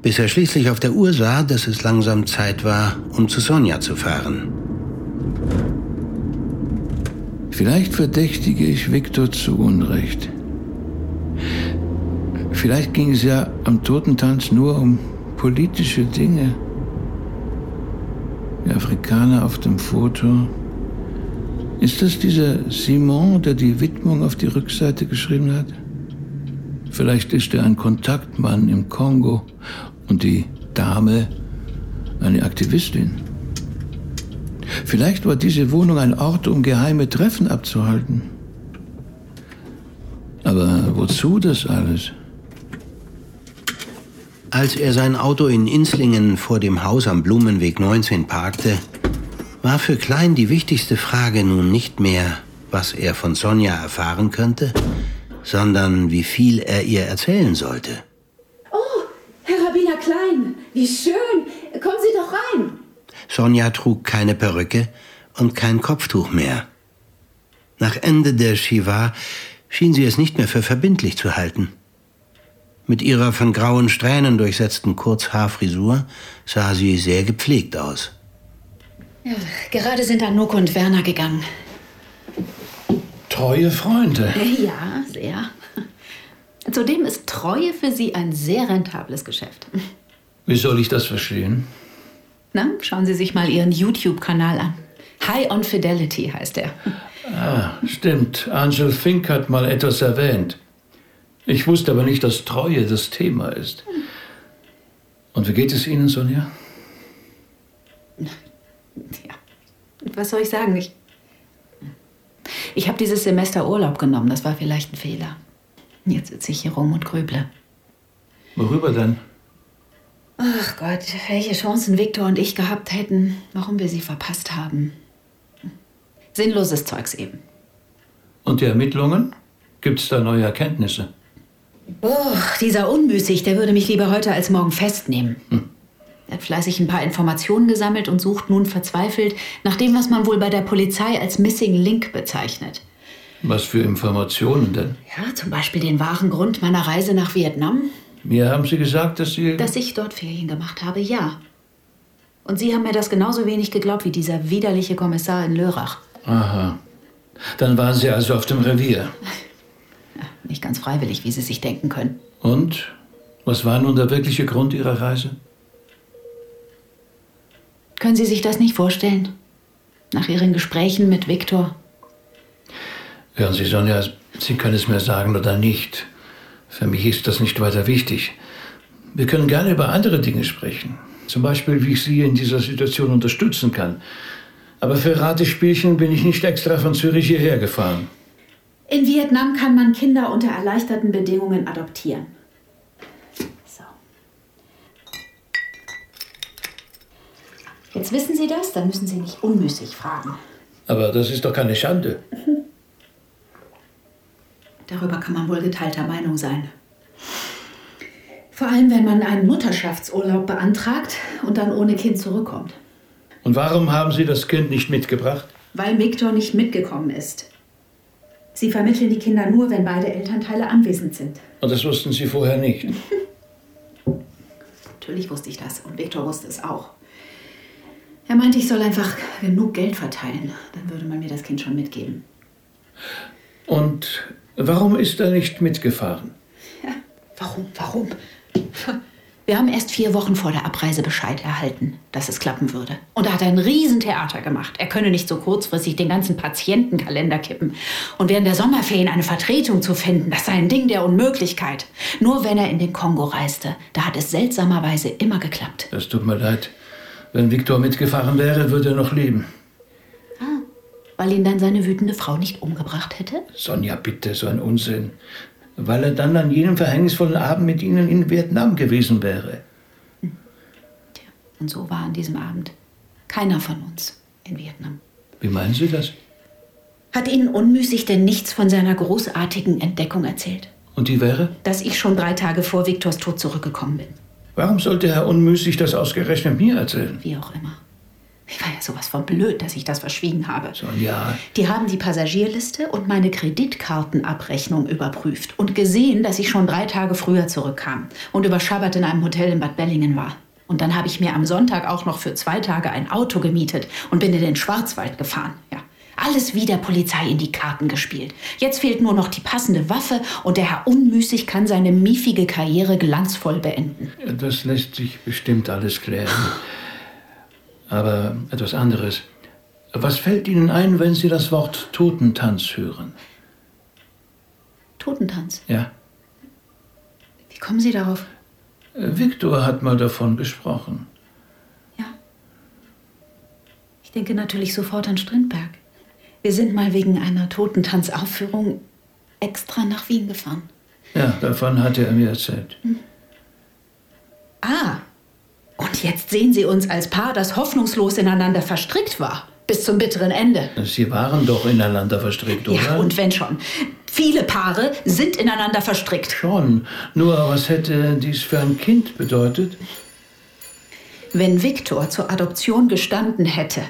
bis er schließlich auf der Uhr sah, dass es langsam Zeit war, um zu Sonja zu fahren. Vielleicht verdächtige ich Viktor zu Unrecht. Vielleicht ging es ja am Totentanz nur um politische Dinge. Der Afrikaner auf dem Foto. Ist das dieser Simon, der die Widmung auf die Rückseite geschrieben hat? Vielleicht ist er ein Kontaktmann im Kongo und die Dame eine Aktivistin. Vielleicht war diese Wohnung ein Ort, um geheime Treffen abzuhalten. Aber wozu das alles? Als er sein Auto in Inslingen vor dem Haus am Blumenweg 19 parkte, war für Klein die wichtigste Frage nun nicht mehr, was er von Sonja erfahren könnte, sondern wie viel er ihr erzählen sollte. Oh, Herr Rabbiner Klein, wie schön. Kommen Sie doch rein. Sonja trug keine Perücke und kein Kopftuch mehr. Nach Ende der Shiva schien sie es nicht mehr für verbindlich zu halten. Mit ihrer von grauen Strähnen durchsetzten Kurzhaarfrisur sah sie sehr gepflegt aus. Ja, gerade sind Anouk und Werner gegangen. Treue Freunde. Ja, sehr. Zudem ist Treue für Sie ein sehr rentables Geschäft. Wie soll ich das verstehen? Na, schauen Sie sich mal Ihren YouTube-Kanal an. High on Fidelity heißt er. Ah, stimmt. Angel Fink hat mal etwas erwähnt. Ich wusste aber nicht, dass Treue das Thema ist. Und wie geht es Ihnen, Sonja? Ja, was soll ich sagen? Ich, ich habe dieses Semester Urlaub genommen. Das war vielleicht ein Fehler. Jetzt sitze ich hier rum und grüble. Worüber denn? Ach Gott, welche Chancen Viktor und ich gehabt hätten, warum wir sie verpasst haben. Sinnloses Zeugs eben. Und die Ermittlungen? Gibt es da neue Erkenntnisse? Oh, dieser Unmüßig, der würde mich lieber heute als morgen festnehmen. Hm. Er hat fleißig ein paar Informationen gesammelt und sucht nun verzweifelt nach dem, was man wohl bei der Polizei als Missing Link bezeichnet. Was für Informationen denn? Ja, zum Beispiel den wahren Grund meiner Reise nach Vietnam. Mir haben Sie gesagt, dass Sie. Dass ich dort Ferien gemacht habe, ja. Und Sie haben mir das genauso wenig geglaubt wie dieser widerliche Kommissar in Lörrach. Aha. Dann waren Sie also auf dem Revier. Ja, nicht ganz freiwillig, wie Sie sich denken können. Und? Was war nun der wirkliche Grund Ihrer Reise? Können Sie sich das nicht vorstellen? Nach Ihren Gesprächen mit Viktor? Hören Sie, Sonja, Sie können es mir sagen oder nicht. Für mich ist das nicht weiter wichtig. Wir können gerne über andere Dinge sprechen. Zum Beispiel, wie ich Sie in dieser Situation unterstützen kann. Aber für Ratespielchen bin ich nicht extra von Zürich hierher gefahren. In Vietnam kann man Kinder unter erleichterten Bedingungen adoptieren. So. Jetzt wissen Sie das, dann müssen Sie nicht unmüßig fragen. Aber das ist doch keine Schande. [LAUGHS] Darüber kann man wohl geteilter Meinung sein. Vor allem, wenn man einen Mutterschaftsurlaub beantragt und dann ohne Kind zurückkommt. Und warum haben Sie das Kind nicht mitgebracht? Weil Viktor nicht mitgekommen ist. Sie vermitteln die Kinder nur, wenn beide Elternteile anwesend sind. Und das wussten Sie vorher nicht. [LAUGHS] Natürlich wusste ich das und Viktor wusste es auch. Er meinte, ich soll einfach genug Geld verteilen. Dann würde man mir das Kind schon mitgeben. Und warum ist er nicht mitgefahren? Ja, warum, warum? Wir haben erst vier Wochen vor der Abreise Bescheid erhalten, dass es klappen würde. Und da hat er ein Riesentheater gemacht. Er könne nicht so kurzfristig den ganzen Patientenkalender kippen. Und während der Sommerferien eine Vertretung zu finden, das sei ein Ding der Unmöglichkeit. Nur wenn er in den Kongo reiste, da hat es seltsamerweise immer geklappt. Das tut mir leid. Wenn Viktor mitgefahren wäre, würde er noch leben. Ah, weil ihn dann seine wütende Frau nicht umgebracht hätte? Sonja, bitte, so ein Unsinn weil er dann an jenem verhängnisvollen Abend mit Ihnen in Vietnam gewesen wäre. Tja, und so war an diesem Abend keiner von uns in Vietnam. Wie meinen Sie das? Hat Ihnen unmüßig denn nichts von seiner großartigen Entdeckung erzählt? Und die wäre? Dass ich schon drei Tage vor Viktors Tod zurückgekommen bin. Warum sollte Herr Unmüßig das ausgerechnet mir erzählen? Wie auch immer. Ich war ja sowas von blöd, dass ich das verschwiegen habe. Sonja. Die haben die Passagierliste und meine Kreditkartenabrechnung überprüft und gesehen, dass ich schon drei Tage früher zurückkam und über Schabbat in einem Hotel in Bad Bellingen war. Und dann habe ich mir am Sonntag auch noch für zwei Tage ein Auto gemietet und bin in den Schwarzwald gefahren. Alles wie der Polizei in die Karten gespielt. Jetzt fehlt nur noch die passende Waffe und der Herr Unmüßig kann seine miefige Karriere glanzvoll beenden. Das lässt sich bestimmt alles klären. Aber etwas anderes. Was fällt Ihnen ein, wenn Sie das Wort Totentanz hören? Totentanz? Ja. Wie kommen Sie darauf? Viktor hat mal davon gesprochen. Ja. Ich denke natürlich sofort an Strindberg. Wir sind mal wegen einer Totentanzaufführung extra nach Wien gefahren. Ja, davon hat er mir erzählt. Hm. Ah, und jetzt sehen Sie uns als Paar, das hoffnungslos ineinander verstrickt war. Bis zum bitteren Ende. Sie waren doch ineinander verstrickt, oder? Ja, und wenn schon. Viele Paare sind ineinander verstrickt. Schon. Nur was hätte dies für ein Kind bedeutet? Wenn Viktor zur Adoption gestanden hätte,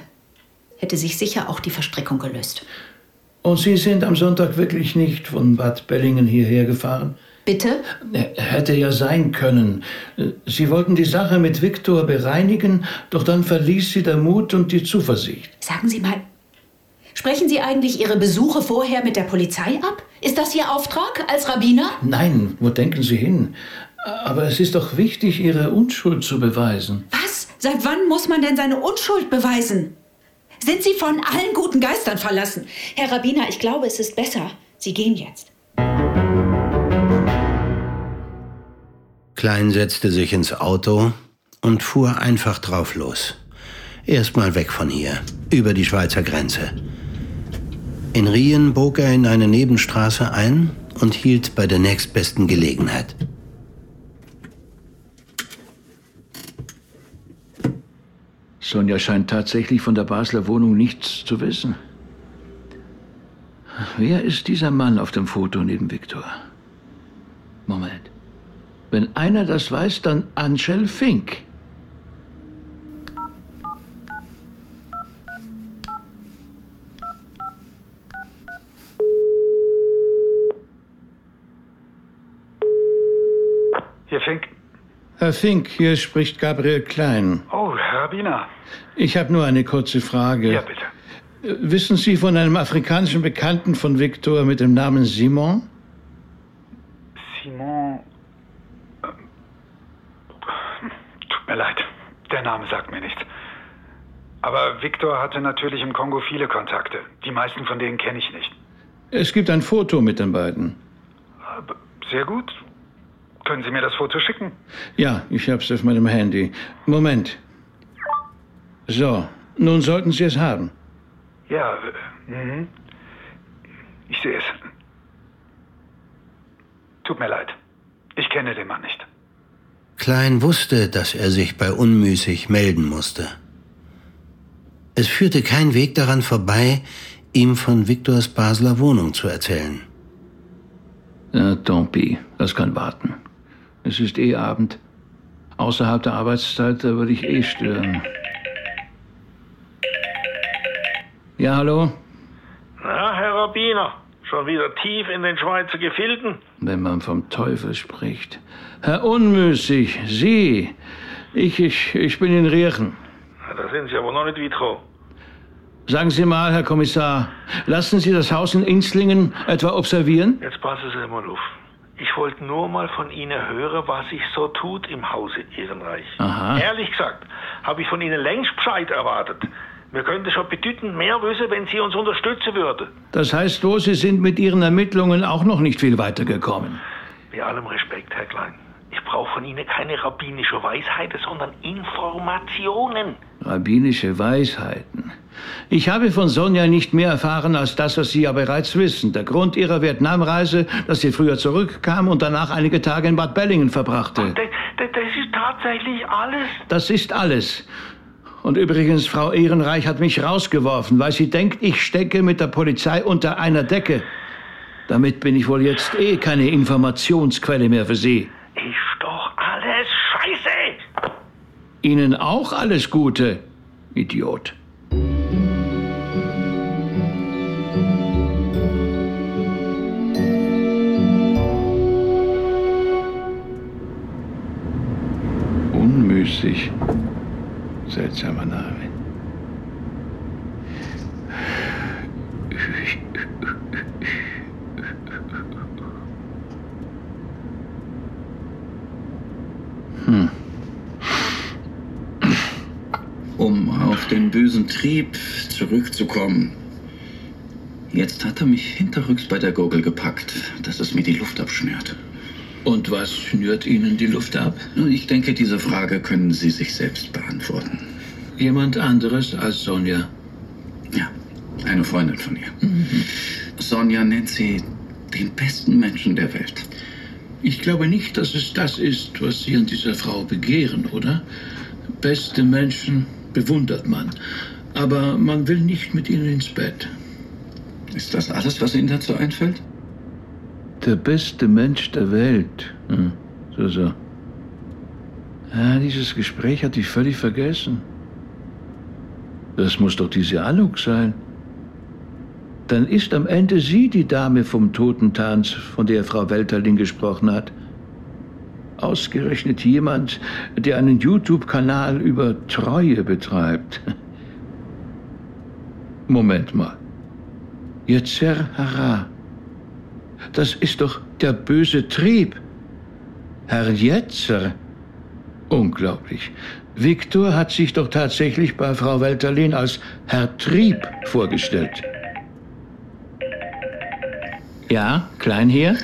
hätte sich sicher auch die Verstrickung gelöst. Und Sie sind am Sonntag wirklich nicht von Bad Bellingen hierher gefahren? Bitte? Hätte ja sein können. Sie wollten die Sache mit Viktor bereinigen, doch dann verließ sie der Mut und die Zuversicht. Sagen Sie mal, sprechen Sie eigentlich Ihre Besuche vorher mit der Polizei ab? Ist das Ihr Auftrag als Rabbiner? Nein, wo denken Sie hin? Aber es ist doch wichtig, Ihre Unschuld zu beweisen. Was? Seit wann muss man denn seine Unschuld beweisen? Sind Sie von allen guten Geistern verlassen? Herr Rabbiner, ich glaube, es ist besser. Sie gehen jetzt. Klein setzte sich ins Auto und fuhr einfach drauf los. Erstmal weg von hier, über die Schweizer Grenze. In Rien bog er in eine Nebenstraße ein und hielt bei der nächstbesten Gelegenheit. Sonja scheint tatsächlich von der Basler Wohnung nichts zu wissen. Wer ist dieser Mann auf dem Foto neben Viktor? Moment. Wenn einer das weiß, dann Angel Fink. Hier Fink. Herr Fink, hier spricht Gabriel Klein. Oh, Herr Rabbiner. Ich habe nur eine kurze Frage. Ja, bitte. Wissen Sie von einem afrikanischen Bekannten von Victor mit dem Namen Simon? Simon. Tut mir leid, der Name sagt mir nichts. Aber Victor hatte natürlich im Kongo viele Kontakte. Die meisten von denen kenne ich nicht. Es gibt ein Foto mit den beiden. Sehr gut. Können Sie mir das Foto schicken? Ja, ich habe es auf meinem Handy. Moment. So, nun sollten Sie es haben. Ja, mhm. ich sehe es. Tut mir leid. Ich kenne den Mann nicht. Klein wusste, dass er sich bei Unmüßig melden musste. Es führte kein Weg daran vorbei, ihm von Viktors Basler Wohnung zu erzählen. Na, tant pis, das kann warten. Es ist eh Abend. Außerhalb der Arbeitszeit, da würde ich eh stören. Ja, hallo? Na, Herr Rabbiner, schon wieder tief in den Schweizer Gefilden? Wenn man vom Teufel spricht. Herr Unmüßig, Sie. Ich, ich, ich bin in Riechen. Na, da sind Sie aber noch nicht weit. Sagen Sie mal, Herr Kommissar, lassen Sie das Haus in Inslingen etwa observieren? Jetzt passen Sie mal auf. Ich wollte nur mal von Ihnen hören, was sich so tut im Hause Ehrenreich. Aha. Ehrlich gesagt, habe ich von Ihnen längst Bescheid erwartet. Wir könnten schon bedeutend mehr wissen, wenn Sie uns unterstützen würden. Das heißt wohl, Sie sind mit Ihren Ermittlungen auch noch nicht viel weitergekommen. Bei allem Respekt, Herr Klein. Ich brauche von Ihnen keine rabbinische Weisheiten, sondern Informationen. Rabbinische Weisheiten. Ich habe von Sonja nicht mehr erfahren als das, was Sie ja bereits wissen. Der Grund Ihrer Vietnamreise, dass sie früher zurückkam und danach einige Tage in Bad Bellingen verbrachte. Das, das, das ist tatsächlich alles. Das ist alles. Und übrigens, Frau Ehrenreich hat mich rausgeworfen, weil sie denkt, ich stecke mit der Polizei unter einer Decke. Damit bin ich wohl jetzt eh keine Informationsquelle mehr für Sie. Ist doch alles scheiße. Ihnen auch alles Gute, Idiot. Unmüßig. Seltsamer Name. Hm. Um auf den bösen Trieb zurückzukommen. Jetzt hat er mich hinterrücks bei der Gurgel gepackt, dass es mir die Luft abschnürt. Und was schnürt Ihnen die Luft ab? Ich denke, diese Frage können Sie sich selbst beantworten. Jemand anderes als Sonja. Ja, eine Freundin von ihr. Sonja nennt sie den besten Menschen der Welt. Ich glaube nicht, dass es das ist, was Sie an dieser Frau begehren, oder? Beste Menschen bewundert man. Aber man will nicht mit ihnen ins Bett. Ist das alles, was Ihnen dazu einfällt? Der beste Mensch der Welt. Hm, so, so. Ah, dieses Gespräch hatte ich völlig vergessen. Das muss doch diese Anuk sein. Dann ist am Ende sie die Dame vom Totentanz, von der Frau Welterling gesprochen hat. Ausgerechnet jemand, der einen YouTube-Kanal über Treue betreibt. [LAUGHS] Moment mal. Yetzer Hara. Das ist doch der böse Trieb. Herr Jetzer. Unglaublich. Viktor hat sich doch tatsächlich bei Frau Welterlin als Herr Trieb vorgestellt. Ja, Klein hier?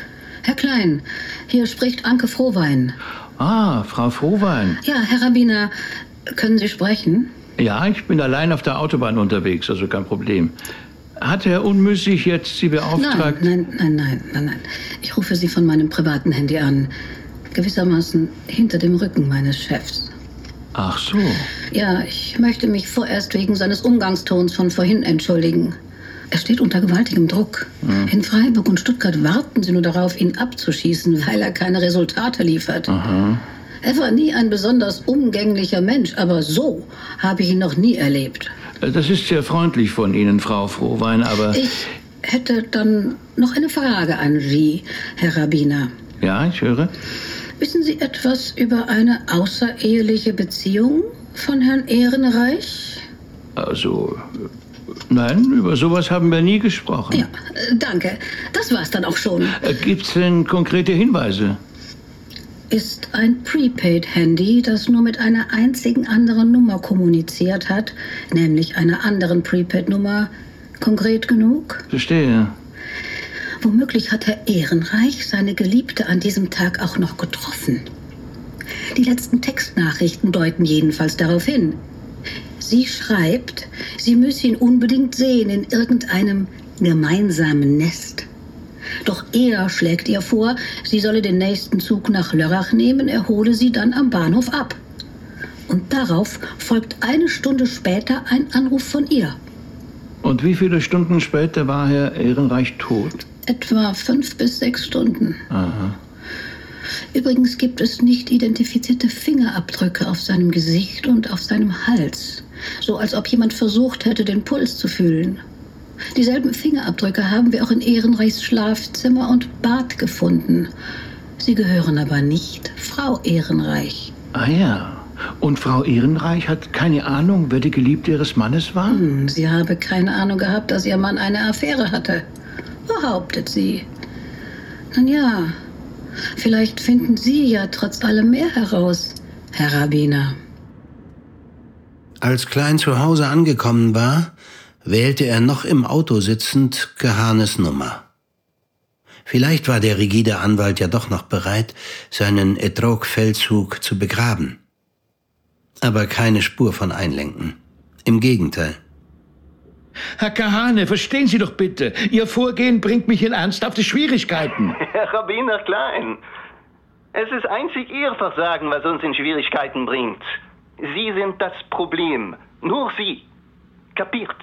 Herr Klein, hier spricht Anke Frohwein. Ah, Frau Frohwein. Ja, Herr Rabbiner, können Sie sprechen? Ja, ich bin allein auf der Autobahn unterwegs, also kein Problem. Hat Herr Unmüßig jetzt Sie beauftragt? Nein, nein, nein, nein, nein, nein. Ich rufe Sie von meinem privaten Handy an. Gewissermaßen hinter dem Rücken meines Chefs. Ach so. Ja, ich möchte mich vorerst wegen seines Umgangstons von vorhin entschuldigen. Er steht unter gewaltigem Druck. Hm. In Freiburg und Stuttgart warten sie nur darauf, ihn abzuschießen, weil er keine Resultate liefert. Aha. Er war nie ein besonders umgänglicher Mensch, aber so habe ich ihn noch nie erlebt. Das ist sehr freundlich von Ihnen, Frau Frohwein, aber. Ich hätte dann noch eine Frage an Sie, Herr Rabbiner. Ja, ich höre. Wissen Sie etwas über eine außereheliche Beziehung von Herrn Ehrenreich? Also. Äh, Nein, über sowas haben wir nie gesprochen. Ja, äh, danke. Das war's dann auch schon. Gibt es denn konkrete Hinweise? Ist ein Prepaid-Handy, das nur mit einer einzigen anderen Nummer kommuniziert hat, nämlich einer anderen Prepaid-Nummer, konkret genug? Verstehe. Womöglich hat Herr Ehrenreich seine Geliebte an diesem Tag auch noch getroffen. Die letzten Textnachrichten deuten jedenfalls darauf hin. Sie schreibt, sie müsse ihn unbedingt sehen in irgendeinem gemeinsamen Nest. Doch er schlägt ihr vor, sie solle den nächsten Zug nach Lörrach nehmen, er hole sie dann am Bahnhof ab. Und darauf folgt eine Stunde später ein Anruf von ihr. Und wie viele Stunden später war Herr Ehrenreich tot? Etwa fünf bis sechs Stunden. Aha. Übrigens gibt es nicht identifizierte Fingerabdrücke auf seinem Gesicht und auf seinem Hals. So als ob jemand versucht hätte, den Puls zu fühlen. Dieselben Fingerabdrücke haben wir auch in Ehrenreichs Schlafzimmer und Bad gefunden. Sie gehören aber nicht Frau Ehrenreich. Ah ja. Und Frau Ehrenreich hat keine Ahnung, wer die Geliebte ihres Mannes war? Hm, sie habe keine Ahnung gehabt, dass ihr Mann eine Affäre hatte. Behauptet sie. Nun ja, vielleicht finden Sie ja trotz allem mehr heraus, Herr Rabbiner. Als Klein zu Hause angekommen war, wählte er noch im Auto sitzend Gehanes Nummer. Vielleicht war der rigide Anwalt ja doch noch bereit, seinen Etrog-Feldzug zu begraben. Aber keine Spur von Einlenken. Im Gegenteil. Herr Kahane, verstehen Sie doch bitte. Ihr Vorgehen bringt mich in ernsthafte Schwierigkeiten. [LAUGHS] Herr Rabbiner Klein, es ist einzig Ihr Versagen, was uns in Schwierigkeiten bringt. Sie sind das Problem. Nur Sie. Kapiert?